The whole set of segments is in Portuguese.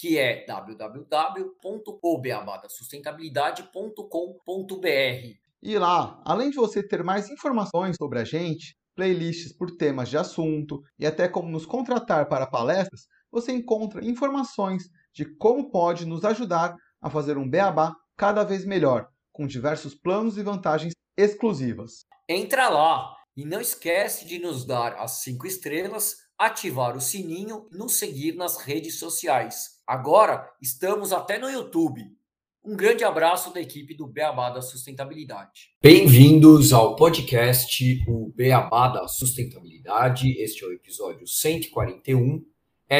que é www.obeabadasustentabilidade.com.br. E lá, além de você ter mais informações sobre a gente, playlists por temas de assunto e até como nos contratar para palestras, você encontra informações de como pode nos ajudar a fazer um beabá cada vez melhor, com diversos planos e vantagens exclusivas. Entra lá e não esquece de nos dar as cinco estrelas, ativar o sininho e nos seguir nas redes sociais. Agora estamos até no YouTube. Um grande abraço da equipe do Beabá da Sustentabilidade. Bem-vindos ao podcast O Beabá da Sustentabilidade. Este é o episódio 141,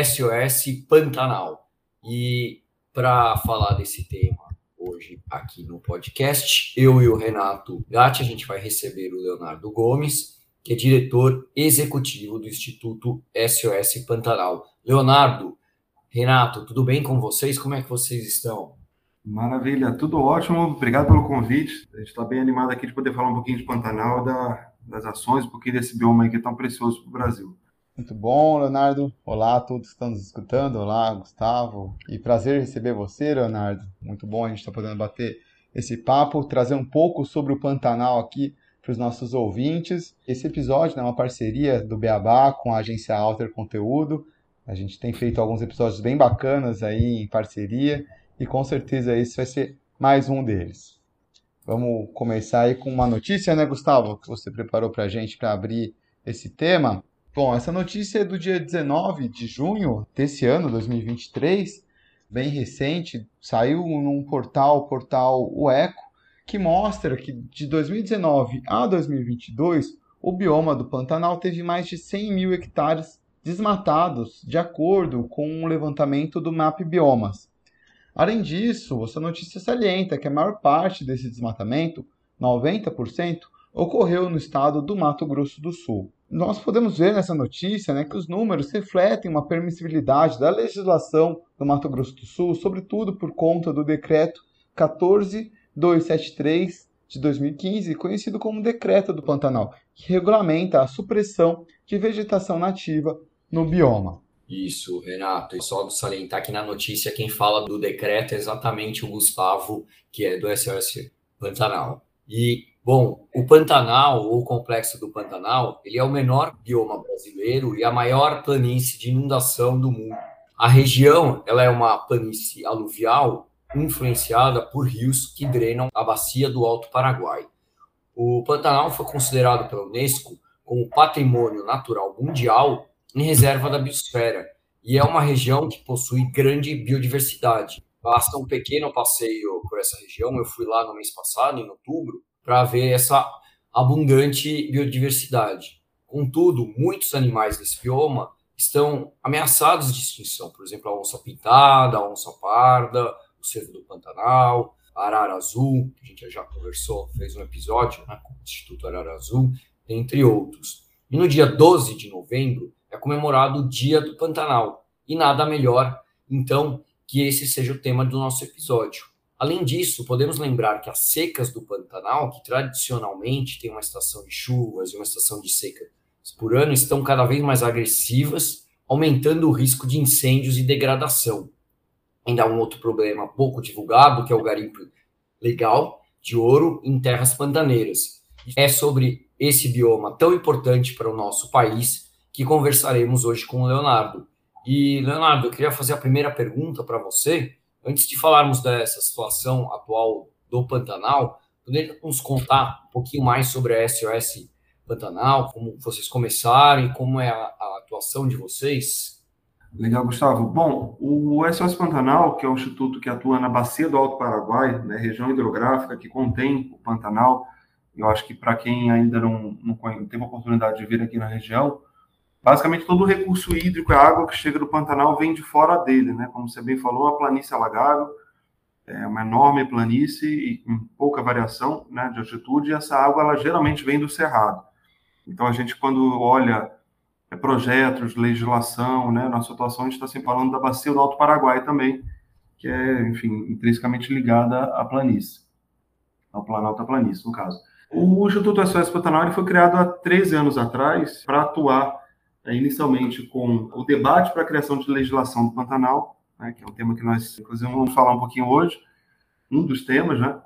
SOS Pantanal. E para falar desse tema hoje aqui no podcast, eu e o Renato Gatti, a gente vai receber o Leonardo Gomes, que é diretor executivo do Instituto SOS Pantanal. Leonardo, Renato, tudo bem com vocês? Como é que vocês estão? Maravilha, tudo ótimo. Obrigado pelo convite. A gente está bem animado aqui de poder falar um pouquinho de Pantanal, da, das ações, um pouquinho desse bioma aí que é tão precioso para o Brasil. Muito bom, Leonardo. Olá a todos que estão nos escutando. Olá, Gustavo. E prazer receber você, Leonardo. Muito bom a gente estar tá podendo bater esse papo, trazer um pouco sobre o Pantanal aqui para os nossos ouvintes. Esse episódio é uma parceria do Beabá com a agência Alter Conteúdo. A gente tem feito alguns episódios bem bacanas aí em parceria e com certeza esse vai ser mais um deles. Vamos começar aí com uma notícia, né, Gustavo, que você preparou para a gente para abrir esse tema. Bom, essa notícia é do dia 19 de junho desse ano, 2023, bem recente, saiu num portal, portal O Eco, que mostra que de 2019 a 2022 o bioma do Pantanal teve mais de 100 mil hectares desmatados, de acordo com o levantamento do MAP Biomas. Além disso, essa notícia salienta que a maior parte desse desmatamento, 90%, ocorreu no estado do Mato Grosso do Sul. Nós podemos ver nessa notícia né, que os números refletem uma permissibilidade da legislação do Mato Grosso do Sul, sobretudo por conta do decreto 14273 de 2015, conhecido como Decreto do Pantanal, que regulamenta a supressão de vegetação nativa no bioma. Isso, Renato. E só salientar que na notícia quem fala do decreto é exatamente o Gustavo, que é do SOS Pantanal. E, bom, o Pantanal, ou o Complexo do Pantanal, ele é o menor bioma brasileiro e a maior planície de inundação do mundo. A região, ela é uma planície aluvial influenciada por rios que drenam a bacia do Alto Paraguai. O Pantanal foi considerado pela Unesco como patrimônio natural mundial em reserva da biosfera e é uma região que possui grande biodiversidade. Basta um pequeno passeio por essa região. Eu fui lá no mês passado, em outubro, para ver essa abundante biodiversidade. Contudo, muitos animais desse bioma estão ameaçados de extinção. Por exemplo, a onça pintada, a onça parda, o cervo do Pantanal, arara azul, que a gente já conversou, fez um episódio né, com o Instituto Arara Azul, entre outros. E no dia 12 de novembro, é comemorado o Dia do Pantanal. E nada melhor, então, que esse seja o tema do nosso episódio. Além disso, podemos lembrar que as secas do Pantanal, que tradicionalmente tem uma estação de chuvas e uma estação de seca por ano, estão cada vez mais agressivas, aumentando o risco de incêndios e degradação. Ainda há um outro problema pouco divulgado, que é o garimpo legal de ouro em terras pantaneiras. É sobre esse bioma tão importante para o nosso país que conversaremos hoje com o Leonardo. E, Leonardo, eu queria fazer a primeira pergunta para você. Antes de falarmos dessa situação atual do Pantanal, poderia nos contar um pouquinho mais sobre a SOS Pantanal, como vocês começaram e como é a, a atuação de vocês? Legal, Gustavo. Bom, o SOS Pantanal, que é um instituto que atua na bacia do Alto Paraguai, né, região hidrográfica que contém o Pantanal, eu acho que para quem ainda não, não teve a oportunidade de vir aqui na região, basicamente todo o recurso hídrico, a água que chega do Pantanal vem de fora dele, né? Como você bem falou, a planície alagável. é uma enorme planície e com pouca variação né, de altitude, e essa água ela geralmente vem do cerrado. Então, a gente, quando olha projetos, legislação, né, nossa atuação, a gente está sempre falando da bacia do Alto Paraguai também, que é, enfim, intrinsecamente ligada à planície, ao Planalto da Planície, no caso. O Instituto SOS Pantanal foi criado há 13 anos atrás para atuar é, inicialmente com o debate para a criação de legislação do Pantanal, né, que é um tema que nós, inclusive, vamos falar um pouquinho hoje, um dos temas, né?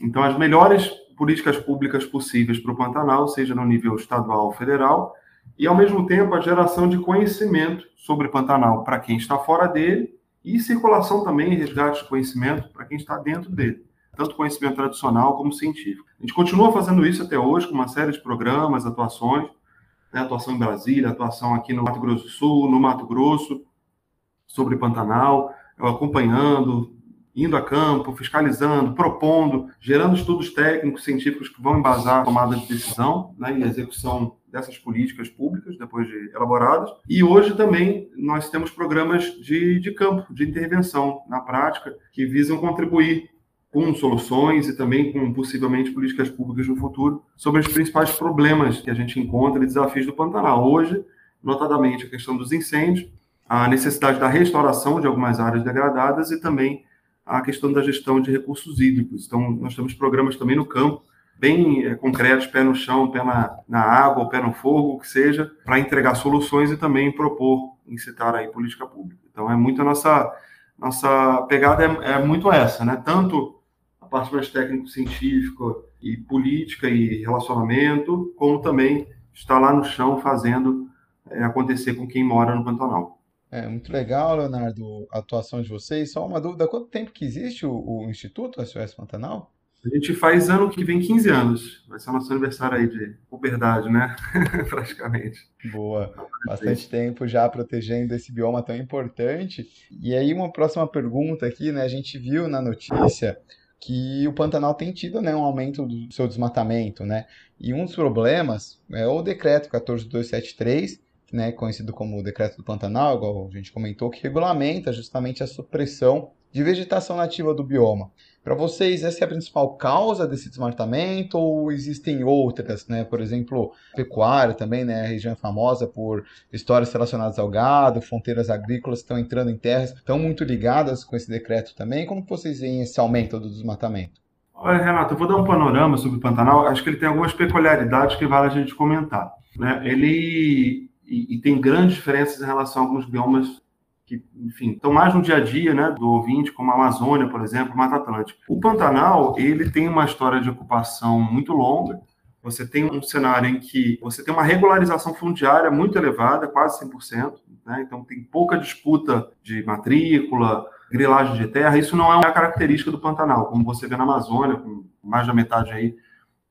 Então, as melhores políticas públicas possíveis para o Pantanal, seja no nível estadual ou federal, e, ao mesmo tempo, a geração de conhecimento sobre Pantanal para quem está fora dele e circulação também resgate de conhecimento para quem está dentro dele, tanto conhecimento tradicional como científico. A gente continua fazendo isso até hoje com uma série de programas, atuações, né, atuação em Brasília, atuação aqui no Mato Grosso do Sul, no Mato Grosso, sobre Pantanal, acompanhando, indo a campo, fiscalizando, propondo, gerando estudos técnicos, científicos que vão embasar a tomada de decisão né, e a execução dessas políticas públicas, depois de elaboradas. E hoje também nós temos programas de, de campo, de intervenção na prática, que visam contribuir com soluções e também com possivelmente políticas públicas no futuro sobre os principais problemas que a gente encontra e desafios do Pantanal. Hoje, notadamente, a questão dos incêndios, a necessidade da restauração de algumas áreas degradadas e também a questão da gestão de recursos hídricos. Então, nós temos programas também no campo, bem é, concretos, pé no chão, pé na, na água, pé no fogo, o que seja, para entregar soluções e também propor, incitar aí política pública. Então, é muito a nossa, nossa pegada é, é muito essa, né? Tanto a parte mais técnico-científica e política e relacionamento, como também estar lá no chão fazendo é, acontecer com quem mora no Pantanal. É muito legal, Leonardo, a atuação de vocês. Só uma dúvida, quanto tempo que existe o, o Instituto SOS Pantanal? A gente faz ano que vem 15 anos. Vai ser o nosso aniversário aí de puberdade, né? Praticamente. Boa. Bastante tempo já protegendo esse bioma tão importante. E aí, uma próxima pergunta aqui, né? A gente viu na notícia que o Pantanal tem tido né, um aumento do seu desmatamento, né? E um dos problemas é o decreto 14273, né, conhecido como o Decreto do Pantanal, igual a gente comentou, que regulamenta justamente a supressão de vegetação nativa do bioma. Para vocês, essa é a principal causa desse desmatamento ou existem outras, né? Por exemplo, pecuária também, né? A região é famosa por histórias relacionadas ao gado, fronteiras agrícolas estão entrando em terras, estão muito ligadas com esse decreto também. Como vocês veem esse aumento do desmatamento? Olha, Renato, eu vou dar um panorama sobre o Pantanal. Acho que ele tem algumas peculiaridades que vale a gente comentar. Né? Ele e, e, tem grandes diferenças em relação a alguns biomas que, enfim, estão mais no dia a dia, né, do ouvinte, como a Amazônia, por exemplo, Mata Atlântica. O Pantanal, ele tem uma história de ocupação muito longa. Você tem um cenário em que você tem uma regularização fundiária muito elevada, quase 100%, né? Então tem pouca disputa de matrícula, grilagem de terra. Isso não é uma característica do Pantanal, como você vê na Amazônia, com mais da metade aí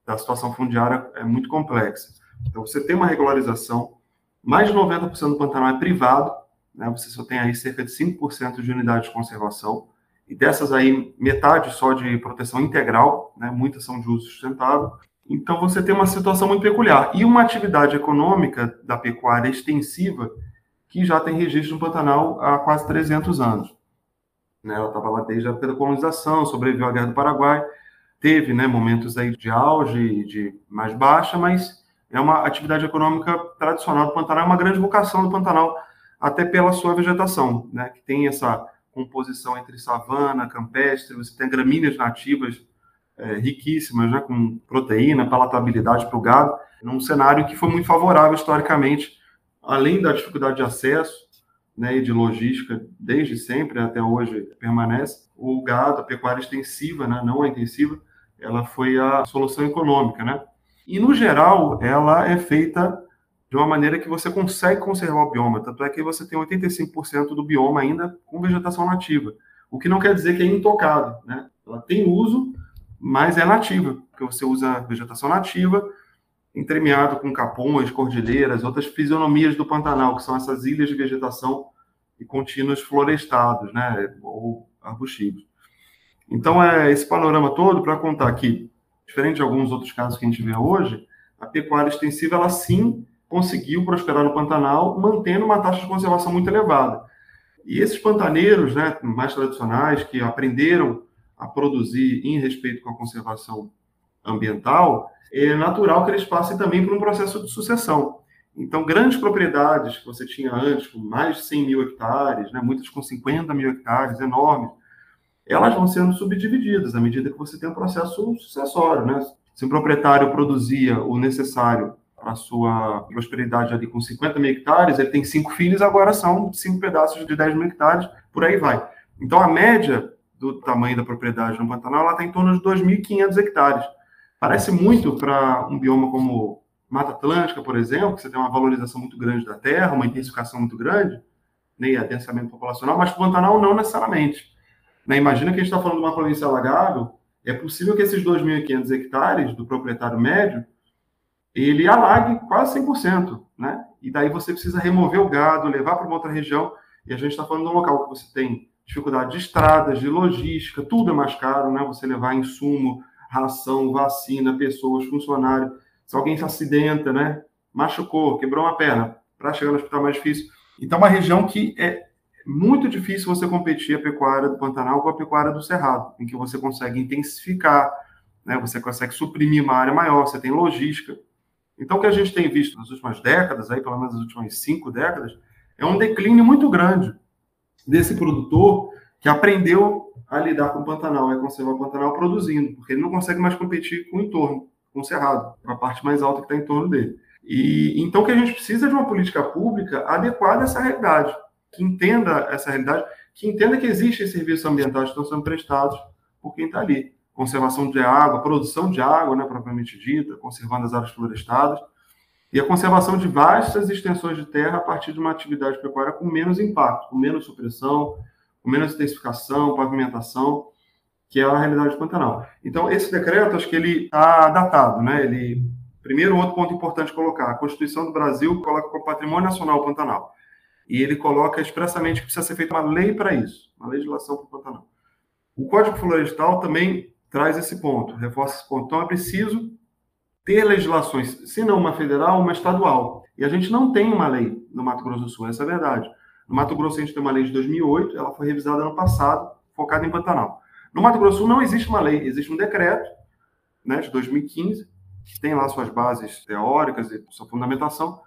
da situação fundiária é muito complexa. Então você tem uma regularização mais de 90% do Pantanal é privado, né? você só tem aí cerca de 5% de unidades de conservação, e dessas aí, metade só de proteção integral, né? muitas são de uso sustentável. Então, você tem uma situação muito peculiar. E uma atividade econômica da pecuária extensiva que já tem registro no Pantanal há quase 300 anos. Né? Ela estava lá desde a época da colonização, sobreviveu à Guerra do Paraguai, teve né, momentos aí de auge, de mais baixa, mas é uma atividade econômica tradicional do Pantanal, é uma grande vocação do Pantanal, até pela sua vegetação, né, que tem essa composição entre savana, campestre, você tem gramíneas nativas é, riquíssimas, né, com proteína, palatabilidade para o gado, num cenário que foi muito favorável historicamente, além da dificuldade de acesso né, e de logística, desde sempre até hoje permanece, o gado, a pecuária extensiva, né, não a intensiva, ela foi a solução econômica, né? E, no geral, ela é feita de uma maneira que você consegue conservar o bioma. Tanto é que você tem 85% do bioma ainda com vegetação nativa. O que não quer dizer que é intocado. Né? Ela tem uso, mas é nativa, porque você usa vegetação nativa, entremeado com capões, cordilheiras, outras fisionomias do Pantanal, que são essas ilhas de vegetação e contínuos florestados, né, ou arbustivos. Então, é esse panorama todo para contar que diferente de alguns outros casos que a gente vê hoje, a pecuária extensiva, ela sim conseguiu prosperar no Pantanal, mantendo uma taxa de conservação muito elevada. E esses pantaneiros, né, mais tradicionais, que aprenderam a produzir em respeito com a conservação ambiental, é natural que eles passem também por um processo de sucessão. Então, grandes propriedades que você tinha antes, com mais de 100 mil hectares, né, muitas com 50 mil hectares, enormes, elas vão sendo subdivididas à medida que você tem um processo sucessório. Né? Se um proprietário produzia o necessário para a sua prosperidade ali com 50 mil hectares, ele tem cinco filhos, agora são cinco pedaços de 10 mil hectares, por aí vai. Então, a média do tamanho da propriedade no Pantanal está em torno de 2.500 hectares. Parece muito para um bioma como Mata Atlântica, por exemplo, que você tem uma valorização muito grande da terra, uma intensificação muito grande, né, adensamento populacional, mas o Pantanal não necessariamente. Né, imagina que a gente está falando de uma província alagável, é possível que esses 2.500 hectares do proprietário médio, ele alague quase 100%, né? E daí você precisa remover o gado, levar para uma outra região, e a gente está falando de um local que você tem dificuldade de estradas, de logística, tudo é mais caro, né? Você levar insumo, ração, vacina, pessoas, funcionário se alguém se acidenta, né? Machucou, quebrou uma perna, para chegar no hospital é mais difícil. Então, é uma região que é muito difícil você competir a pecuária do Pantanal com a pecuária do Cerrado, em que você consegue intensificar, né? Você consegue suprimir uma área maior, você tem logística. Então, o que a gente tem visto nas últimas décadas, aí pelo menos nas últimas cinco décadas, é um declínio muito grande desse produtor que aprendeu a lidar com o Pantanal, a conservar o Pantanal produzindo, porque ele não consegue mais competir com o entorno com o Cerrado, a parte mais alta que está em torno dele. E então que a gente precisa de uma política pública adequada a essa realidade, que entenda essa realidade, que entenda que existem serviços ambientais que estão sendo prestados por quem está ali. Conservação de água, produção de água, né, propriamente dita, conservando as áreas florestadas, e a conservação de vastas extensões de terra a partir de uma atividade pecuária com menos impacto, com menos supressão, com menos intensificação, pavimentação, que é a realidade do Pantanal. Então, esse decreto, acho que ele está datado, né? Ele, primeiro, outro ponto importante colocar, a Constituição do Brasil coloca como patrimônio nacional o Pantanal. E ele coloca expressamente que precisa ser feita uma lei para isso, uma legislação para o Pantanal. O Código Florestal também traz esse ponto, reforça esse ponto. Então, é preciso ter legislações, se não uma federal, uma estadual. E a gente não tem uma lei no Mato Grosso do Sul, essa é a verdade. No Mato Grosso a gente tem uma lei de 2008, ela foi revisada ano passado, focada em Pantanal. No Mato Grosso do Sul não existe uma lei, existe um decreto né, de 2015, que tem lá suas bases teóricas e sua fundamentação,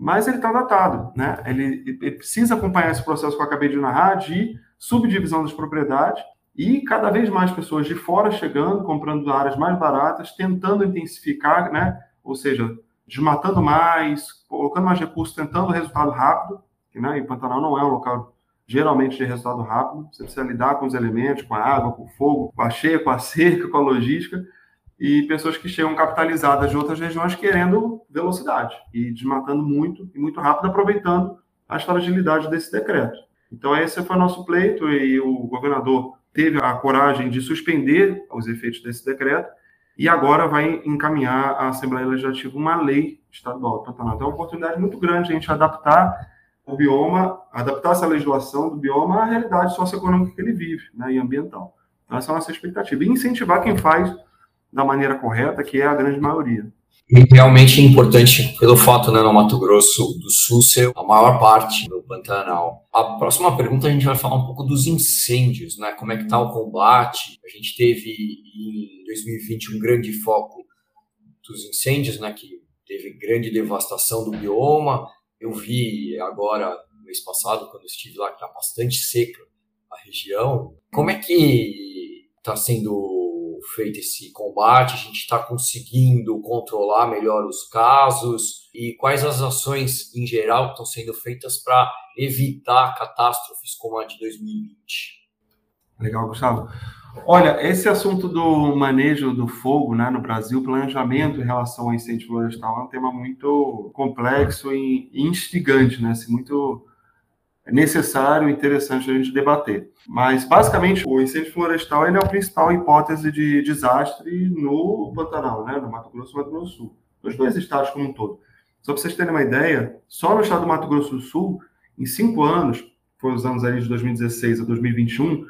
mas ele está datado. Né? Ele, ele, precisa acompanhar esse processo que eu acabei de narrar de subdivisão das propriedades e cada vez mais pessoas de fora chegando, comprando áreas mais baratas, tentando intensificar, né? ou seja, desmatando mais, colocando mais recursos, tentando resultado rápido, né, em Pantanal não é um local geralmente de resultado rápido. Você precisa lidar com os elementos, com a água, com o fogo, com a cheia, com a cerca, com a logística. E pessoas que chegam capitalizadas de outras regiões querendo velocidade e desmatando muito e muito rápido, aproveitando as fragilidades desse decreto. Então, esse foi o nosso pleito e o governador teve a coragem de suspender os efeitos desse decreto e agora vai encaminhar à Assembleia Legislativa uma lei estadual do Pantanal. Então, é uma oportunidade muito grande a gente adaptar o bioma, adaptar essa legislação do bioma à realidade socioeconômica que ele vive, né, e ambiental. Então, essa é a nossa expectativa. E incentivar quem faz da maneira correta, que é a grande maioria. E realmente é importante pelo fato, né, no Mato Grosso do Sul ser a maior parte do Pantanal. A próxima pergunta a gente vai falar um pouco dos incêndios, né? Como é que está o combate? A gente teve em 2020 um grande foco dos incêndios, né? Que teve grande devastação do bioma. Eu vi agora, mês passado, quando estive lá, que está bastante seca a região. Como é que está sendo feito esse combate? A gente está conseguindo controlar melhor os casos? E quais as ações, em geral, que estão sendo feitas para evitar catástrofes como a de 2020? Legal, Gustavo. Olha, esse assunto do manejo do fogo né, no Brasil, planejamento em relação ao incêndio florestal, é um tema muito complexo e instigante, né? Assim, muito necessário e interessante a gente debater. Mas, basicamente, o incêndio florestal é a principal hipótese de desastre no Pantanal, né, no Mato Grosso e Mato Grosso do Sul, nos dois estados como um todo. Só para vocês terem uma ideia, só no estado do Mato Grosso do Sul, em cinco anos, foi os anos ali de 2016 a 2021,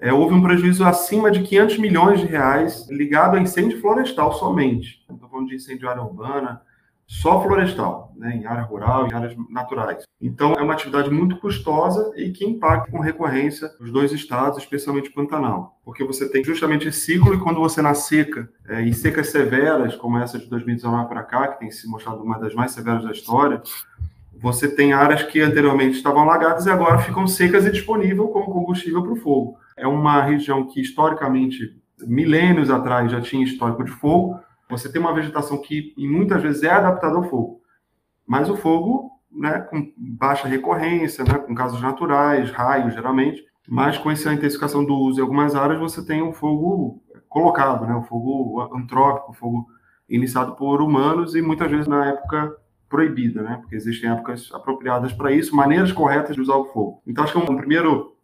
é, houve um prejuízo acima de 500 milhões de reais ligado a incêndio florestal somente. Estou falando de incêndio área urbana, só florestal, né, em área rural, em áreas naturais. Então, é uma atividade muito custosa e que impacta com recorrência os dois estados, especialmente o Pantanal, porque você tem justamente esse ciclo e quando você na seca, é, em secas severas, como essa de 2019 para cá, que tem se mostrado uma das mais severas da história, você tem áreas que anteriormente estavam alagadas e agora ficam secas e disponíveis como combustível para o fogo. É uma região que, historicamente, milênios atrás já tinha histórico de fogo, você tem uma vegetação que muitas vezes é adaptada ao fogo, mas o fogo, né, com baixa recorrência, né, com casos naturais, raios geralmente, mas com essa intensificação do uso em algumas áreas você tem o um fogo colocado, né, o fogo antrópico, o fogo iniciado por humanos e muitas vezes na época proibida, né, porque existem épocas apropriadas para isso, maneiras corretas de usar o fogo. Então acho que é um primeiro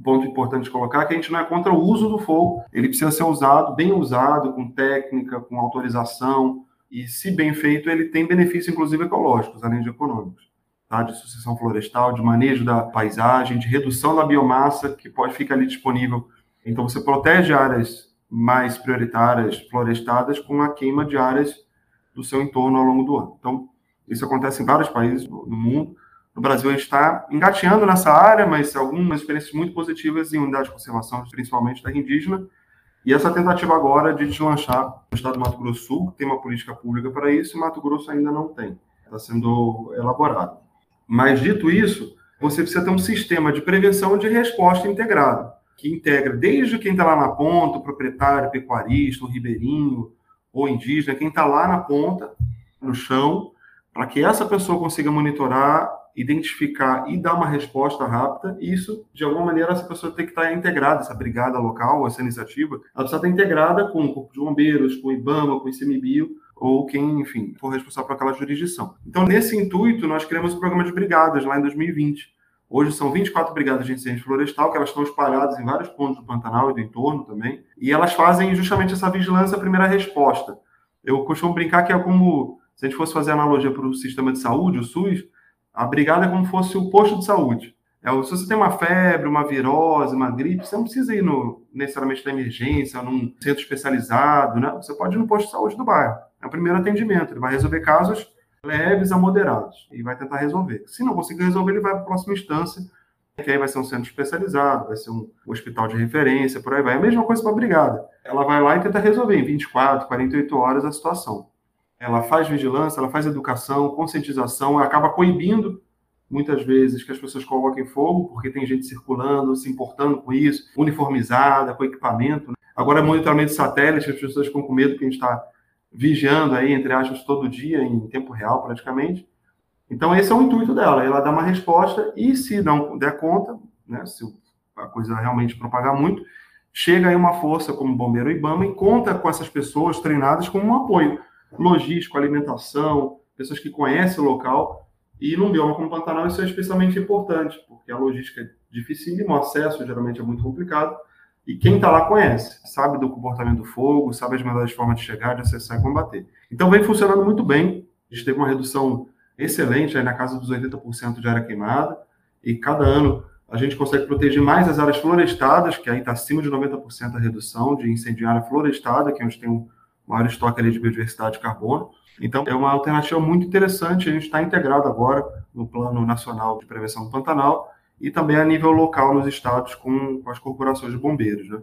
ponto importante de colocar que a gente não é contra o uso do fogo, ele precisa ser usado, bem usado, com técnica, com autorização, e se bem feito, ele tem benefícios, inclusive ecológicos, além de econômicos. Tá? De sucessão florestal, de manejo da paisagem, de redução da biomassa que pode ficar ali disponível. Então, você protege áreas mais prioritárias florestadas com a queima de áreas do seu entorno ao longo do ano. Então, isso acontece em vários países no mundo. No Brasil, a gente está engateando nessa área, mas algumas experiências muito positivas em unidades de conservação, principalmente da indígena. E essa tentativa agora de deslanchar no estado do Mato Grosso do Sul, tem uma política pública para isso, e Mato Grosso ainda não tem. Está sendo elaborado. Mas, dito isso, você precisa ter um sistema de prevenção de resposta integrado, que integra desde quem está lá na ponta, o proprietário, o pecuarista, o ribeirinho, ou indígena, quem está lá na ponta, no chão, para que essa pessoa consiga monitorar identificar e dar uma resposta rápida, isso, de alguma maneira, essa pessoa tem que estar integrada, essa brigada local, essa iniciativa, ela precisa estar integrada com o Corpo de Bombeiros, com o IBAMA, com o ICMBio, ou quem, enfim, for responsável por aquela jurisdição. Então, nesse intuito, nós criamos o programa de brigadas lá em 2020. Hoje são 24 brigadas de incêndio florestal, que elas estão espalhadas em vários pontos do Pantanal e do entorno também, e elas fazem justamente essa vigilância, a primeira resposta. Eu costumo brincar que é como, se a gente fosse fazer analogia para o sistema de saúde, o SUS, a brigada é como fosse o posto de saúde. É, se você tem uma febre, uma virose, uma gripe, você não precisa ir no, necessariamente na emergência, num centro especializado, né? Você pode ir no posto de saúde do bairro. É o primeiro atendimento. Ele vai resolver casos leves a moderados e vai tentar resolver. Se não conseguir resolver, ele vai para a próxima instância, que aí vai ser um centro especializado, vai ser um hospital de referência, por aí vai. É a mesma coisa para a brigada. Ela vai lá e tenta resolver em 24, 48 horas a situação ela faz vigilância, ela faz educação, conscientização, acaba coibindo muitas vezes que as pessoas coloquem fogo, porque tem gente circulando, se importando com isso, uniformizada, com equipamento. Né? Agora, monitoramento de satélite, as pessoas ficam com medo que a gente está vigiando aí, entre aspas, todo dia, em tempo real praticamente. Então, esse é o intuito dela, ela dá uma resposta e, se não der conta, né, se a coisa realmente propagar muito, chega aí uma força como o Bombeiro Ibama e conta com essas pessoas treinadas como um apoio logístico, alimentação, pessoas que conhecem o local. E num bioma como o Pantanal isso é especialmente importante, porque a logística é difícil, o acesso geralmente é muito complicado. E quem está lá conhece, sabe do comportamento do fogo, sabe as melhores formas de chegar, de acessar e combater. Então vem funcionando muito bem. A gente teve uma redução excelente, aí na casa dos 80% de área queimada. E cada ano a gente consegue proteger mais as áreas florestadas, que aí está acima de 90% a redução de área florestada, que é onde tem um maior estoque ali de biodiversidade de carbono. Então, é uma alternativa muito interessante. A gente está integrado agora no Plano Nacional de Prevenção do Pantanal e também a nível local nos estados com, com as corporações de bombeiros. Né?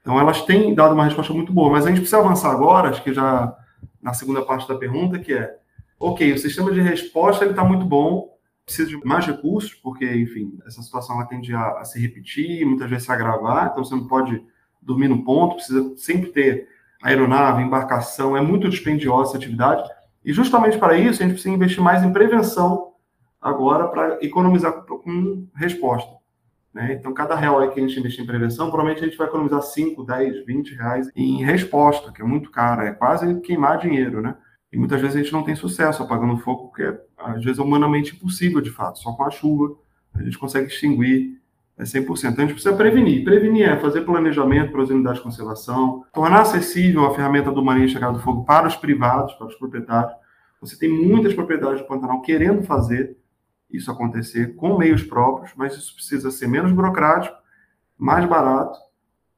Então, elas têm dado uma resposta muito boa, mas a gente precisa avançar agora, acho que já na segunda parte da pergunta, que é, ok, o sistema de resposta está muito bom, precisa de mais recursos, porque, enfim, essa situação ela tende a, a se repetir, muitas vezes se agravar, então você não pode dormir no ponto, precisa sempre ter aeronave, embarcação, é muito dispendiosa essa atividade. E justamente para isso, a gente precisa investir mais em prevenção agora para economizar com resposta. Né? Então, cada real aí que a gente investir em prevenção, provavelmente a gente vai economizar 5, 10, 20 reais em resposta, que é muito caro, é quase queimar dinheiro, né? E muitas vezes a gente não tem sucesso apagando fogo, porque às vezes é humanamente impossível, de fato. Só com a chuva a gente consegue extinguir é 100%. Então, a gente precisa prevenir. Prevenir é fazer planejamento para as unidades de conservação, tornar acessível a ferramenta do manejo chegada do fogo para os privados, para os proprietários. Você tem muitas propriedades do Pantanal querendo fazer isso acontecer com meios próprios, mas isso precisa ser menos burocrático, mais barato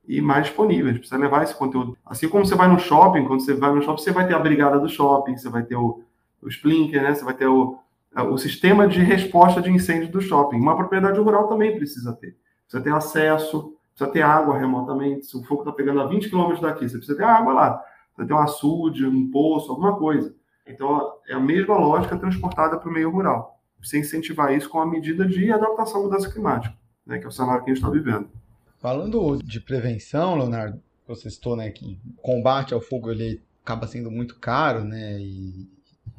e mais disponível. A gente precisa levar esse conteúdo. Assim como você vai no shopping, quando você vai no shopping, você vai ter a brigada do shopping, você vai ter o, o Splinker, né? Você vai ter o, o sistema de resposta de incêndio do shopping. Uma propriedade rural também precisa ter. Precisa ter acesso, precisa ter água remotamente. Se o fogo está pegando a 20 quilômetros daqui, você precisa ter água lá. Precisa ter um açude, um poço, alguma coisa. Então, é a mesma lógica transportada para o meio rural. Você incentivar isso com a medida de adaptação à mudança climática, né, que é o cenário que a gente está vivendo. Falando de prevenção, Leonardo, você citou né, que combate ao fogo ele acaba sendo muito caro, né? E,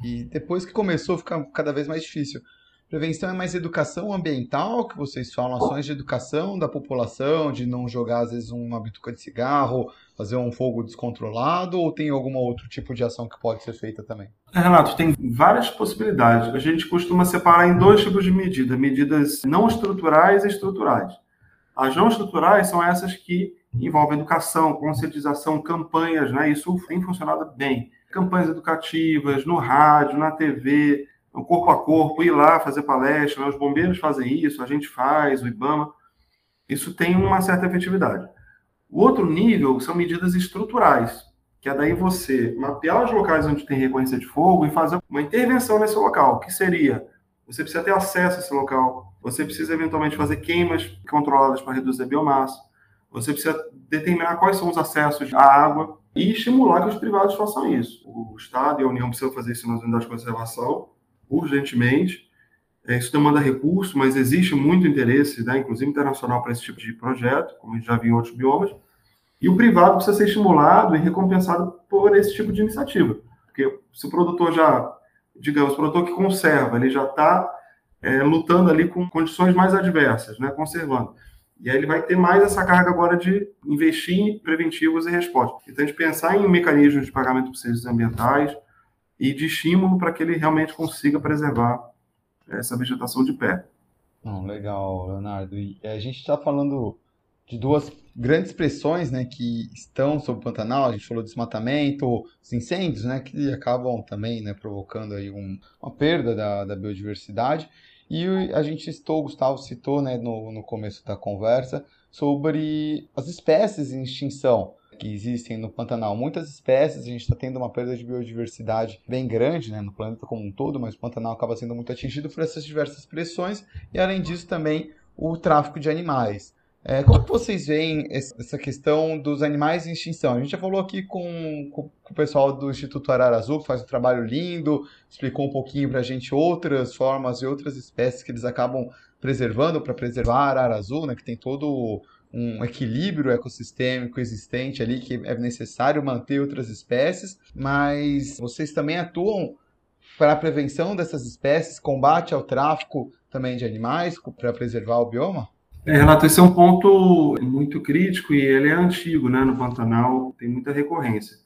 e depois que começou, fica cada vez mais difícil. Prevenção é mais educação ambiental, que vocês falam, ações de educação da população, de não jogar, às vezes, uma bituca de cigarro, fazer um fogo descontrolado, ou tem algum outro tipo de ação que pode ser feita também? É, Renato, tem várias possibilidades. A gente costuma separar em dois tipos de medidas: medidas não estruturais e estruturais. As não estruturais são essas que envolvem educação, conscientização, campanhas, né? Isso tem funcionado bem. Campanhas educativas, no rádio, na TV, no corpo a corpo, ir lá fazer palestra, né? os bombeiros fazem isso, a gente faz, o IBAMA. Isso tem uma certa efetividade. O outro nível são medidas estruturais, que é daí você mapear os locais onde tem recorrência de fogo e fazer uma intervenção nesse local, que seria você precisa ter acesso a esse local, você precisa eventualmente fazer queimas controladas para reduzir a biomassa, você precisa determinar quais são os acessos à água e estimular que os privados façam isso. O Estado e a União precisam fazer isso nas unidades de conservação, urgentemente. É, isso demanda recurso, mas existe muito interesse, né, inclusive internacional, para esse tipo de projeto, como a gente já viu em outros biomas. E o privado precisa ser estimulado e recompensado por esse tipo de iniciativa. Porque se o produtor já, digamos, o produtor que conserva, ele já está é, lutando ali com condições mais adversas, né, conservando. E aí ele vai ter mais essa carga agora de investir em preventivos e respostas. Então, a gente pensar em mecanismos de pagamento por serviços ambientais, e de estímulo para que ele realmente consiga preservar essa vegetação de pé. Oh, legal, Leonardo. E a gente está falando de duas grandes pressões né, que estão sobre o Pantanal. A gente falou de desmatamento, os incêndios, né, que acabam também né, provocando aí um, uma perda da, da biodiversidade. E a gente citou, o Gustavo citou né, no, no começo da conversa, sobre as espécies em extinção que existem no Pantanal. Muitas espécies, a gente está tendo uma perda de biodiversidade bem grande né, no planeta como um todo, mas o Pantanal acaba sendo muito atingido por essas diversas pressões e, além disso, também o tráfico de animais. É, como vocês veem essa questão dos animais em extinção? A gente já falou aqui com, com o pessoal do Instituto Arara Azul, que faz um trabalho lindo, explicou um pouquinho para a gente outras formas e outras espécies que eles acabam preservando para preservar a Arara Azul, né, que tem todo um equilíbrio ecossistêmico existente ali que é necessário manter outras espécies, mas vocês também atuam para a prevenção dessas espécies, combate ao tráfico também de animais para preservar o bioma? É, Renato, esse é um ponto muito crítico e ele é antigo, né? No Pantanal tem muita recorrência.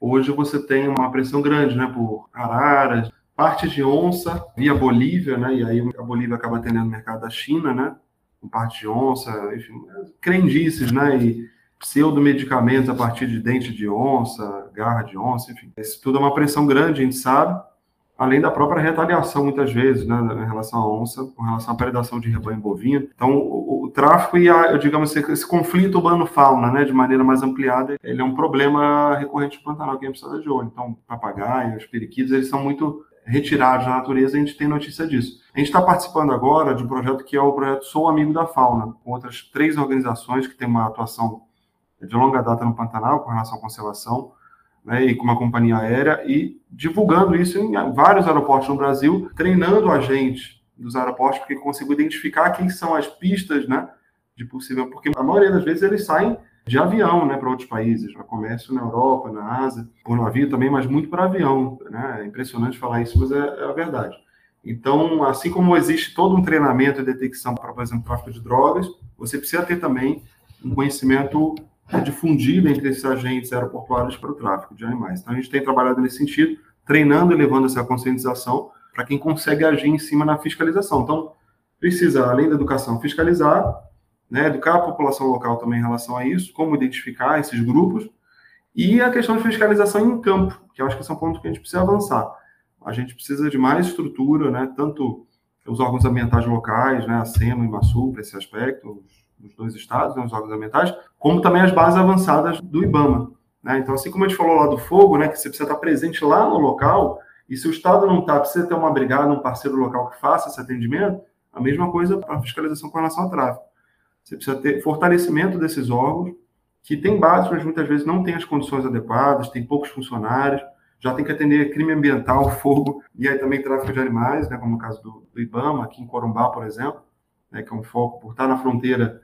Hoje você tem uma pressão grande, né? Por araras, partes de onça via Bolívia, né? E aí a Bolívia acaba atendendo o mercado da China, né? com parte de onça, enfim, crendices, né? E pseudomedicamentos a partir de dente de onça, garra de onça, enfim. Isso tudo é uma pressão grande, a gente sabe, além da própria retaliação, muitas vezes, né, em relação à onça, com relação à predação de rebanho bovino. Então, o, o tráfico e, a, digamos, esse, esse conflito urbano-fauna, né, de maneira mais ampliada, ele é um problema recorrente do Pantanal que precisa de olho. Então, papagaios, periquitos, eles são muito retirados da natureza, a gente tem notícia disso. A gente está participando agora de um projeto que é o projeto Sou Amigo da Fauna, com outras três organizações que têm uma atuação de longa data no Pantanal com relação à conservação, né, e com uma companhia aérea, e divulgando isso em vários aeroportos no Brasil, treinando a gente dos aeroportos, porque consigo identificar quem são as pistas, né, de possível, porque a maioria das vezes eles saem de avião, né, para outros países, para comércio na Europa, na Ásia, por navio também, mas muito para avião, né? É impressionante falar isso, mas é, é, a verdade. Então, assim como existe todo um treinamento e detecção para, por exemplo, tráfico de drogas, você precisa ter também um conhecimento difundido entre esses agentes aeroportuários para o tráfico de animais. Então, a gente tem trabalhado nesse sentido, treinando e levando essa conscientização para quem consegue agir em cima na fiscalização. Então, precisa, além da educação, fiscalizar, né, educar a população local também em relação a isso, como identificar esses grupos, e a questão de fiscalização em campo, que eu acho que são pontos que a gente precisa avançar. A gente precisa de mais estrutura, né, tanto os órgãos ambientais locais, né, a SEMA e o MASU, para esse aspecto, nos dois estados, né, os órgãos ambientais, como também as bases avançadas do IBAMA. Né? Então, assim como a gente falou lá do fogo, né, que você precisa estar presente lá no local, E se o Estado não está, precisa ter uma brigada, um parceiro local que faça esse atendimento, a mesma coisa para a fiscalização com relação ao tráfico. Você precisa ter fortalecimento desses órgãos, que tem base, mas muitas vezes não tem as condições adequadas, tem poucos funcionários, já tem que atender crime ambiental, fogo, e aí também tráfico de animais, né, como no caso do, do IBAMA, aqui em Corumbá, por exemplo, né, que é um foco por estar na fronteira,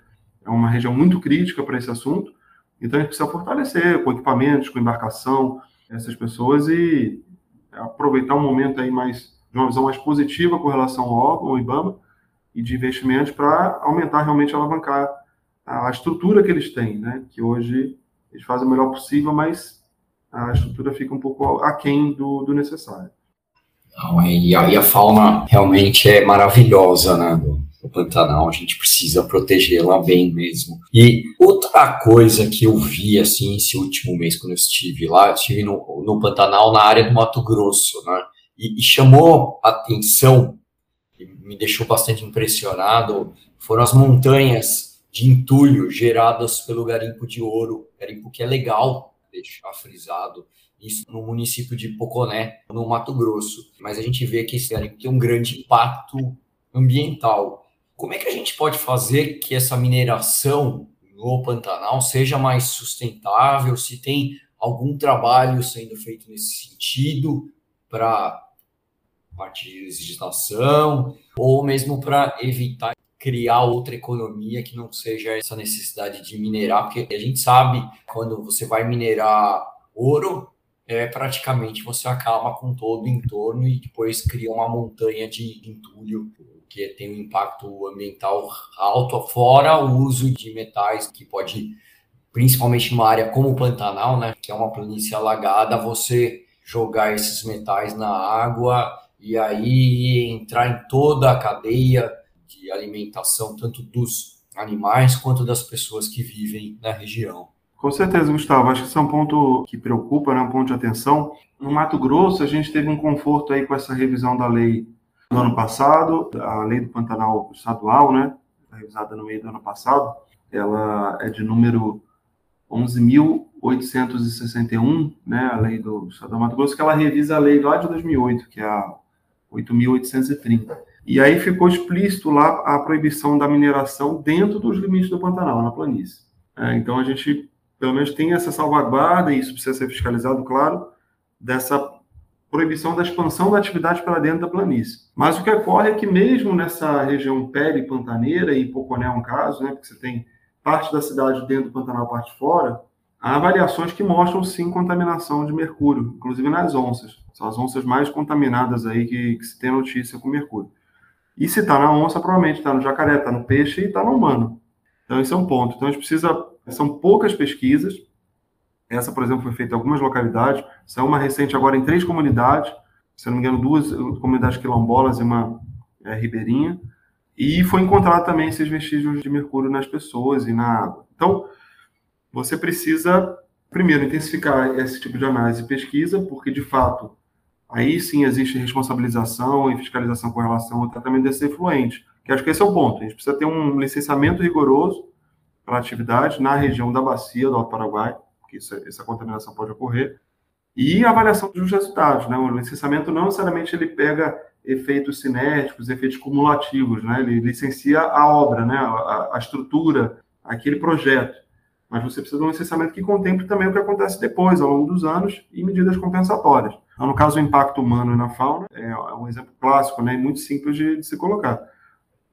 é uma região muito crítica para esse assunto. Então a gente precisa fortalecer com equipamentos, com embarcação, essas pessoas e aproveitar um momento aí mais de uma visão mais positiva com relação ao órgão, ao IBAMA, e de investimentos para aumentar realmente alavancar a estrutura que eles têm, né? Que hoje eles fazem o melhor possível, mas a estrutura fica um pouco aquém do, do necessário. Não, e, a, a fauna realmente é maravilhosa, né? Do Pantanal, a gente precisa protegê-la bem mesmo. E outra coisa que eu vi, assim, esse último mês, quando eu estive lá, eu estive no, no Pantanal, na área do Mato Grosso, né? E, e chamou atenção, e me deixou bastante impressionado, foram as montanhas de entulho geradas pelo garimpo de ouro, garimpo que é legal deixar frisado, isso no município de Poconé, no Mato Grosso. Mas a gente vê que esse garimpo tem um grande impacto ambiental. Como é que a gente pode fazer que essa mineração no Pantanal seja mais sustentável? Se tem algum trabalho sendo feito nesse sentido para parte de legislação ou mesmo para evitar criar outra economia que não seja essa necessidade de minerar, porque a gente sabe quando você vai minerar ouro, é praticamente você acaba com todo o entorno e depois cria uma montanha de entulho que tem um impacto ambiental alto, fora o uso de metais que pode, principalmente numa área como o Pantanal, né, que é uma planície alagada, você jogar esses metais na água e aí entrar em toda a cadeia de alimentação, tanto dos animais quanto das pessoas que vivem na região. Com certeza, Gustavo. Acho que isso é um ponto que preocupa, né? um ponto de atenção. No Mato Grosso, a gente teve um conforto aí com essa revisão da lei do ano passado, a lei do Pantanal estadual, né? Revisada no meio do ano passado. Ela é de número 11.861, né? A lei do Estado do Mato Grosso, que ela revisa a lei lá de 2008, que é a 8.830. E aí ficou explícito lá a proibição da mineração dentro dos limites do Pantanal, na planície. É, então a gente, pelo menos, tem essa salvaguarda, e isso precisa ser fiscalizado, claro, dessa proibição da expansão da atividade para dentro da planície. Mas o que ocorre é que mesmo nessa região pele-pantaneira, e Poconé é um caso, né, porque você tem parte da cidade dentro do Pantanal, parte fora, há avaliações que mostram sim contaminação de mercúrio, inclusive nas onças. São as onças mais contaminadas aí que, que se tem notícia com mercúrio. E se está na onça, provavelmente está no jacaré, está no peixe e está no humano. Então, esse é um ponto. Então, a gente precisa. São poucas pesquisas. Essa, por exemplo, foi feita em algumas localidades. É uma recente agora em três comunidades. Se não me engano, duas comunidades quilombolas e uma é, ribeirinha. E foi encontrado também esses vestígios de mercúrio nas pessoas e na água. Então, você precisa, primeiro, intensificar esse tipo de análise e pesquisa, porque, de fato, aí sim existe responsabilização e fiscalização com relação ao tratamento desse efluente, que acho que esse é o ponto. A gente precisa ter um licenciamento rigoroso para a atividade na região da bacia do Alto Paraguai, porque isso, essa contaminação pode ocorrer, e avaliação dos resultados. Né? O licenciamento não necessariamente ele pega efeitos cinéticos, efeitos cumulativos, né? ele licencia a obra, né? a, a estrutura, aquele projeto mas você precisa de um licenciamento que contemple também o que acontece depois, ao longo dos anos, e medidas compensatórias. Então, no caso, o impacto humano na fauna é um exemplo clássico, né, e muito simples de, de se colocar.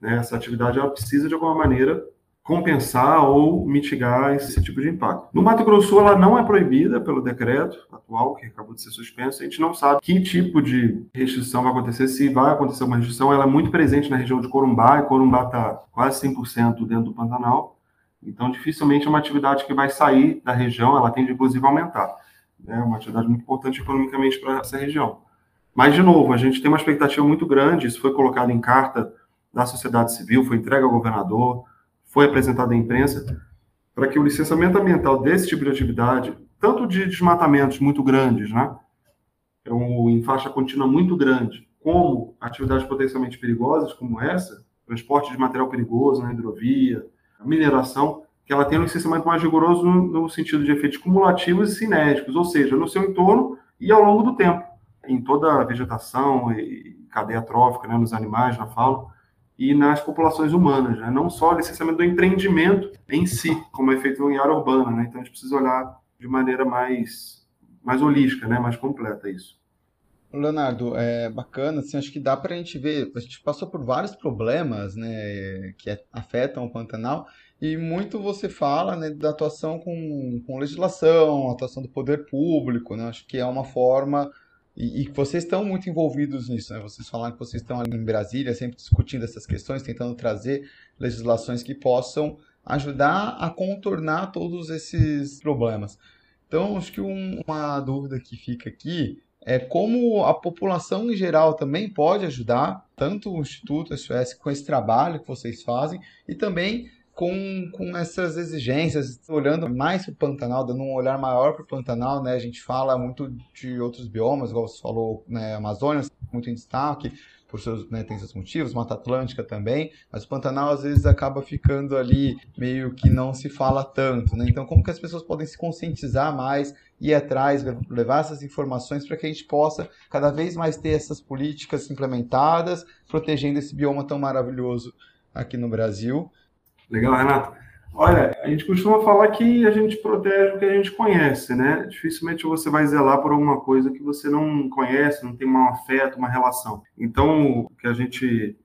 Né, essa atividade ela precisa, de alguma maneira, compensar ou mitigar esse tipo de impacto. No Mato Grosso, ela não é proibida pelo decreto atual, que acabou de ser suspenso. A gente não sabe que tipo de restrição vai acontecer, se vai acontecer uma restrição. Ela é muito presente na região de Corumbá, e Corumbá está quase 100% dentro do Pantanal. Então, dificilmente é uma atividade que vai sair da região, ela tende, inclusive, a aumentar. É uma atividade muito importante economicamente para essa região. Mas, de novo, a gente tem uma expectativa muito grande, isso foi colocado em carta da sociedade civil, foi entregue ao governador, foi apresentado à imprensa, para que o licenciamento ambiental desse tipo de atividade, tanto de desmatamentos muito grandes, né, um, em faixa contínua muito grande, como atividades potencialmente perigosas, como essa, transporte de material perigoso na hidrovia, mineração, que ela tem um licenciamento mais rigoroso no, no, sentido de efeitos cumulativos e cinéticos, ou seja, no seu entorno e ao longo do tempo. em toda a vegetação e cadeia trófica, né, nos animais, na fauna, e nas populações humanas, né? não só o licenciamento do empreendimento em si, como é feito em área urbana. Né? Então, a gente precisa olhar de maneira mais, mais holística, né? mais completa isso. Leonardo, é bacana, assim, acho que dá para a gente ver, a gente passou por vários problemas, né, que afetam o Pantanal, e muito você fala, né, da atuação com, com legislação, atuação do poder público, né, acho que é uma forma, e, e vocês estão muito envolvidos nisso, né, vocês falaram que vocês estão ali em Brasília, sempre discutindo essas questões, tentando trazer legislações que possam ajudar a contornar todos esses problemas. Então, acho que um, uma dúvida que fica aqui é como a população em geral também pode ajudar, tanto o Instituto SOS com esse trabalho que vocês fazem e também com, com essas exigências, olhando mais para o Pantanal, dando um olhar maior para o Pantanal, né? A gente fala muito de outros biomas, igual você falou, né? Amazônia, muito em destaque, por seus, né, tem seus motivos, Mata Atlântica também, mas o Pantanal às vezes acaba ficando ali meio que não se fala tanto, né? Então como que as pessoas podem se conscientizar mais, ir atrás, levar essas informações para que a gente possa cada vez mais ter essas políticas implementadas, protegendo esse bioma tão maravilhoso aqui no Brasil. Legal, Renato. Olha, a gente costuma falar que a gente protege o que a gente conhece, né? Dificilmente você vai zelar por alguma coisa que você não conhece, não tem um afeto, uma relação. Então, o que a gente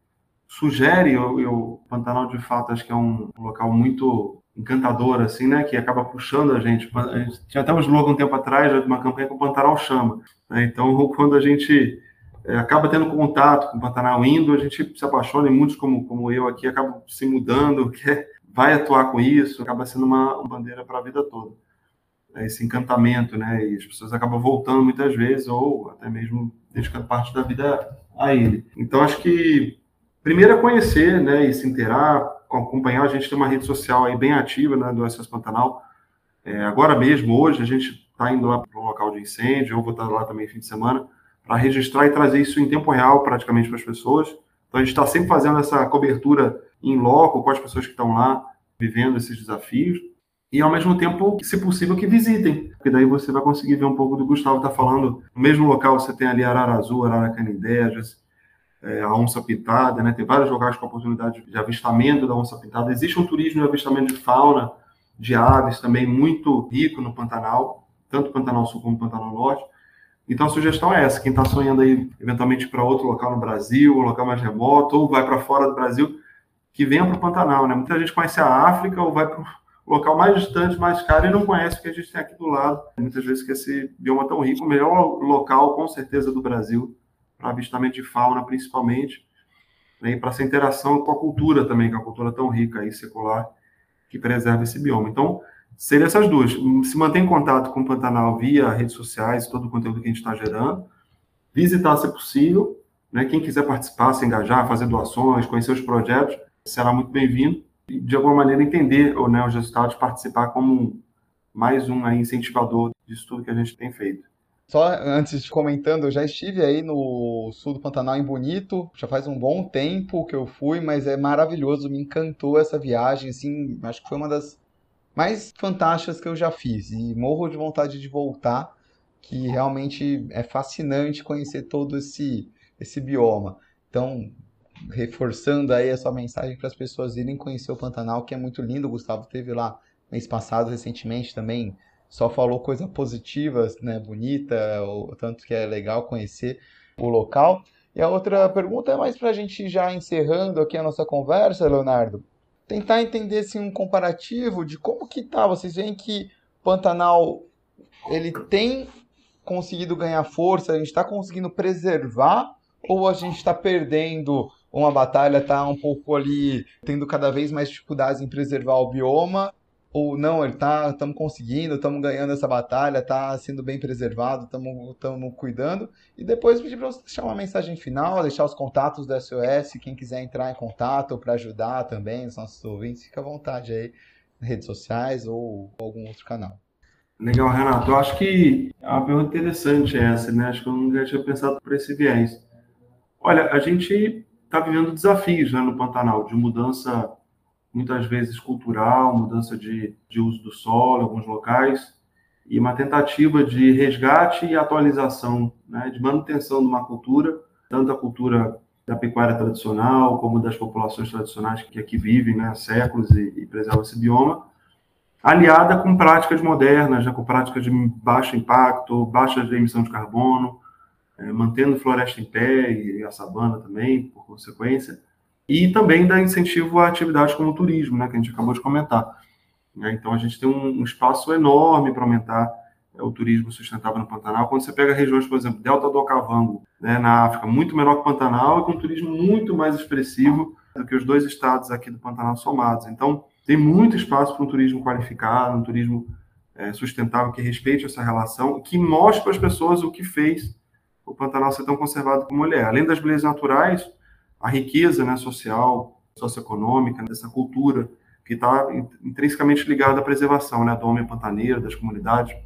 sugere, eu, eu Pantanal de fato acho que é um local muito encantador, assim, né? Que acaba puxando a gente. A gente tinha até um slogan um tempo atrás de uma campanha que o Pantanal chama. Né? Então, quando a gente é, acaba tendo contato com o Pantanal indo, a gente se apaixona e muitos como, como eu aqui acabam se mudando, quer vai atuar com isso, acaba sendo uma, uma bandeira para a vida toda. É esse encantamento, né? E as pessoas acabam voltando muitas vezes, ou até mesmo dedicando parte da vida a ele. Então, acho que primeiro é conhecer, né? E se inteirar, acompanhar. A gente tem uma rede social aí bem ativa, né? Do SS Pantanal. É, agora mesmo, hoje, a gente está indo lá para o local de incêndio, eu vou estar lá também fim de semana, para registrar e trazer isso em tempo real praticamente para as pessoas. Então, a gente está sempre fazendo essa cobertura em loco com as pessoas que estão lá vivendo esses desafios e ao mesmo tempo, se possível, que visitem, porque daí você vai conseguir ver um pouco do Gustavo está falando. No mesmo local você tem ali Arara Azul, Arara Canindé, é, a onça pintada, né? Tem vários locais com oportunidade de avistamento da onça pintada. Existe um turismo de avistamento de fauna, de aves também muito rico no Pantanal, tanto Pantanal Sul como Pantanal Norte. Então a sugestão é essa: quem está sonhando aí eventualmente para outro local no Brasil, um local mais remoto, ou vai para fora do Brasil, que venha para o Pantanal, né? Muita gente conhece a África ou vai para o local mais distante, mais caro e não conhece o que a gente tem aqui do lado. Muitas vezes que esse bioma tão rico, o melhor local, com certeza, do Brasil para avistamento de fauna, principalmente, né? e para essa interação com a cultura também, que é uma cultura tão rica e secular que preserva esse bioma. Então, seriam essas duas. Se manter em contato com o Pantanal via redes sociais, todo o conteúdo que a gente está gerando, visitar se possível, né? Quem quiser participar, se engajar, fazer doações, conhecer os projetos, será muito bem-vindo e, de alguma maneira, entender né, os resultados, participar como mais um aí, incentivador disso tudo que a gente tem feito. Só antes de comentando, eu já estive aí no sul do Pantanal em Bonito, já faz um bom tempo que eu fui, mas é maravilhoso, me encantou essa viagem, assim, acho que foi uma das mais fantásticas que eu já fiz e morro de vontade de voltar, que realmente é fascinante conhecer todo esse esse bioma. Então, reforçando aí a sua mensagem para as pessoas irem conhecer o Pantanal, que é muito lindo. O Gustavo teve lá mês passado, recentemente também, só falou coisa positiva, né, bonita, o tanto que é legal conhecer o local. E a outra pergunta é mais para a gente já encerrando aqui a nossa conversa, Leonardo, tentar entender assim, um comparativo de como que tá. Vocês veem que Pantanal ele tem conseguido ganhar força, a gente está conseguindo preservar ou a gente está perdendo uma batalha está um pouco ali tendo cada vez mais dificuldades em preservar o bioma, ou não, ele tá, estamos conseguindo, estamos ganhando essa batalha, está sendo bem preservado, estamos cuidando. E depois pedir para você deixar uma mensagem final, deixar os contatos do SOS, quem quiser entrar em contato para ajudar também, os nossos ouvintes, fica à vontade aí, redes sociais ou algum outro canal. Legal, Renato. Eu acho que é uma pergunta interessante essa, né? Acho que eu nunca tinha pensado por esse viés. Olha, a gente está vivendo desafios né, no Pantanal, de mudança muitas vezes cultural, mudança de, de uso do solo em alguns locais. e uma tentativa de resgate e atualização, né, de manutenção de uma cultura, tanto a cultura da pecuária tradicional como das populações tradicionais que aqui vivem né, há séculos e, e preservam esse bioma, aliada com práticas modernas, né, com práticas de baixo impacto, baixa emissão de carbono, é, mantendo floresta em pé e a sabana também, por consequência, e também dá incentivo a atividades como o turismo, né, que a gente acabou de comentar. Né? Então, a gente tem um, espaço enorme para aumentar é, o turismo sustentável no Pantanal. Quando você pega regiões, por exemplo, Delta do Okavango, né, na África, muito menor que o Pantanal, e com um turismo muito mais expressivo do que os dois estados aqui do Pantanal somados. Então, tem muito espaço para um turismo qualificado, um turismo é, sustentável que respeite essa relação, que mostre para as pessoas o que fez o Pantanal ser tão conservado como ele é. Além das belezas naturais, a riqueza né, social, socioeconômica, dessa cultura que está intrinsecamente ligada à preservação né, do homem pantaneiro, das comunidades.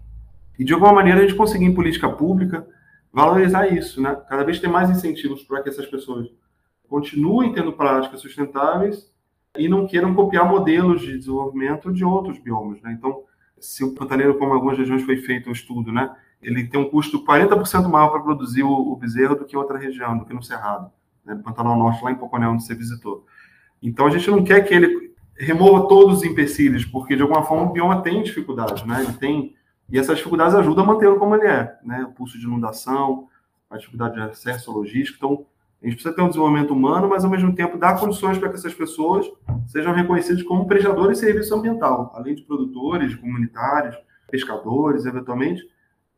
E, de alguma maneira, a gente conseguir, em política pública, valorizar isso, né? Cada vez ter mais incentivos para que essas pessoas continuem tendo práticas sustentáveis e não queiram copiar modelos de desenvolvimento de outros biomas, né? Então, se o pantaneiro, como algumas regiões foi feito o estudo, né? Ele tem um custo 40% maior para produzir o, bezerro do que outra região, do que no Cerrado, né? Pantanal Norte, lá em Poconé, onde você visitou. Então, a gente não quer que ele remova todos os empecilhos, porque, de alguma forma, o bioma tem dificuldades, né? Ele tem e essas dificuldades ajudam a mantê-lo como ele é, né? O pulso de inundação, a dificuldade de acesso logístico. Então, a gente precisa ter um desenvolvimento humano, mas ao mesmo tempo dar condições para que essas pessoas sejam reconhecidas como prestadores de serviço ambiental, além de produtores, comunitários, pescadores, eventualmente,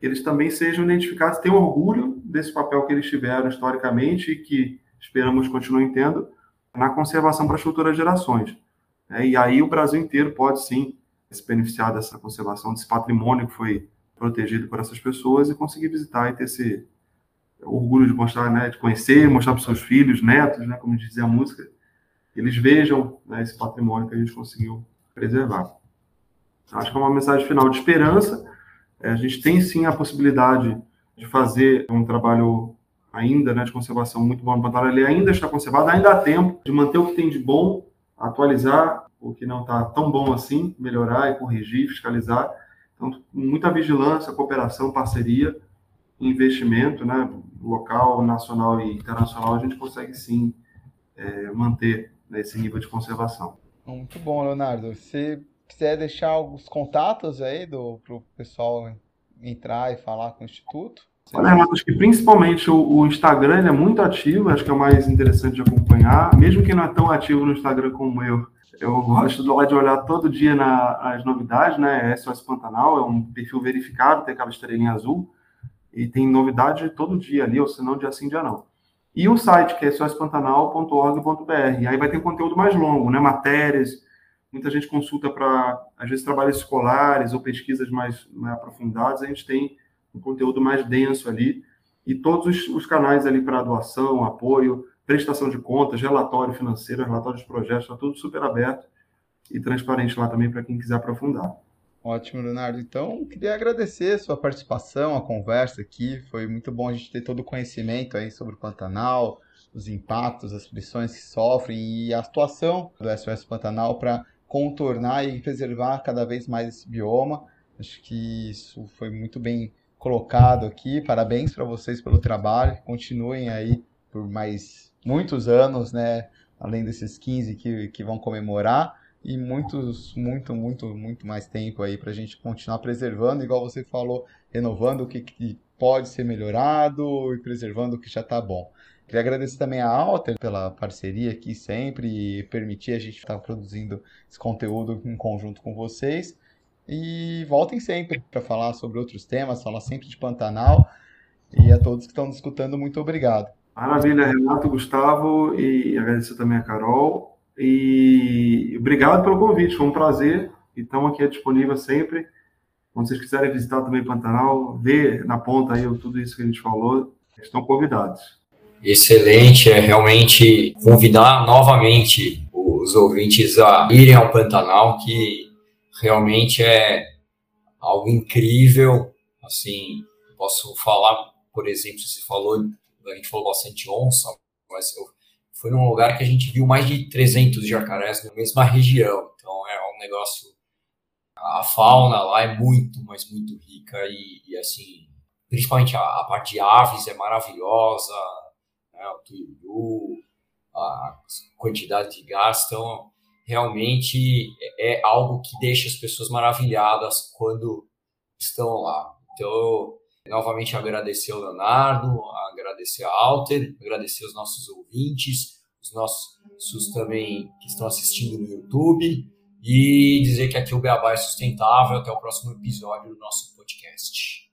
eles também sejam identificados, tenham orgulho desse papel que eles tiveram historicamente e que esperamos continuem tendo na conservação para as futuras gerações. É, e aí o Brasil inteiro pode sim se beneficiar dessa conservação, desse patrimônio que foi protegido por essas pessoas e conseguir visitar e ter esse orgulho de mostrar, né, de conhecer, mostrar para seus filhos, netos, né, como dizia a música, eles vejam né, esse patrimônio que a gente conseguiu preservar. Acho que é uma mensagem final de esperança. É, a gente tem sim a possibilidade de fazer um trabalho ainda né, de conservação muito bom no Pantanal. Ele ainda está conservado, ainda há tempo de manter o que tem de bom, atualizar o que não está tão bom assim, melhorar e corrigir, fiscalizar. Então, muita vigilância, cooperação, parceria, investimento, né, local, nacional e internacional, a gente consegue sim é, manter né, esse nível de conservação. Muito bom, Leonardo. Se quiser deixar alguns contatos aí do para o pessoal entrar e falar com o Instituto. Olha, Renato, acho que principalmente o, o Instagram é muito ativo, acho que é o mais interessante de acompanhar, mesmo que não é tão ativo no Instagram como eu, eu gosto de olhar todo dia na, as novidades, né? SOS Pantanal é um perfil verificado, tem aquela estrelinha azul, e tem novidade todo dia ali, ou se não, dia sim, dia não. E o site, que é sospantanal.org.br. Aí vai ter conteúdo mais longo, né? Matérias, muita gente consulta para, às vezes, trabalhos escolares ou pesquisas mais, mais aprofundadas, a gente tem um conteúdo mais denso ali, e todos os, os canais ali para doação, apoio, prestação de contas, relatório financeiro, relatório de projetos, está tudo super aberto e transparente lá também para quem quiser aprofundar. Ótimo, Leonardo. Então, queria agradecer a sua participação, a conversa aqui. Foi muito bom a gente ter todo o conhecimento aí sobre o Pantanal, os impactos, as pressões que sofrem e a atuação do SOS Pantanal para contornar e preservar cada vez mais esse bioma. Acho que isso foi muito bem colocado aqui. Parabéns para vocês pelo trabalho. Continuem aí por mais muitos anos, né? Além desses 15 que, que vão comemorar e muitos, muito, muito, muito mais tempo aí para a gente continuar preservando, igual você falou, renovando o que, que pode ser melhorado e preservando o que já está bom. Queria agradecer também a Alter pela parceria aqui sempre e permitir a gente estar tá produzindo esse conteúdo em conjunto com vocês. E voltem sempre para falar sobre outros temas, falar sempre de Pantanal. E a todos que estão nos escutando, muito obrigado. Maravilha, Renato, Gustavo, e agradecer também a Carol. E obrigado pelo convite, foi um prazer. Então, aqui é disponível sempre. Quando vocês quiserem visitar também Pantanal, ver na ponta aí tudo isso que a gente falou, estão convidados. Excelente, é realmente convidar novamente os ouvintes a irem ao Pantanal, que realmente é algo incrível. Assim, posso falar, por exemplo, você falou a gente falou bastante onça, mas eu, foi num lugar que a gente viu mais de 300 jacarés na mesma região. Então é um negócio a fauna lá é muito, mas muito rica e, e assim, principalmente a, a, parte de aves é maravilhosa, né, o tuiuru, a quantidade de gás, então realmente é, é algo que deixa as pessoas maravilhadas quando estão lá. Então, novamente agradecer ao Leonardo, agradecer a Alter, agradecer os nossos ouvintes, os nossos também que estão assistindo no YouTube e dizer que aqui o Beabá é sustentável. Até o próximo episódio do nosso podcast.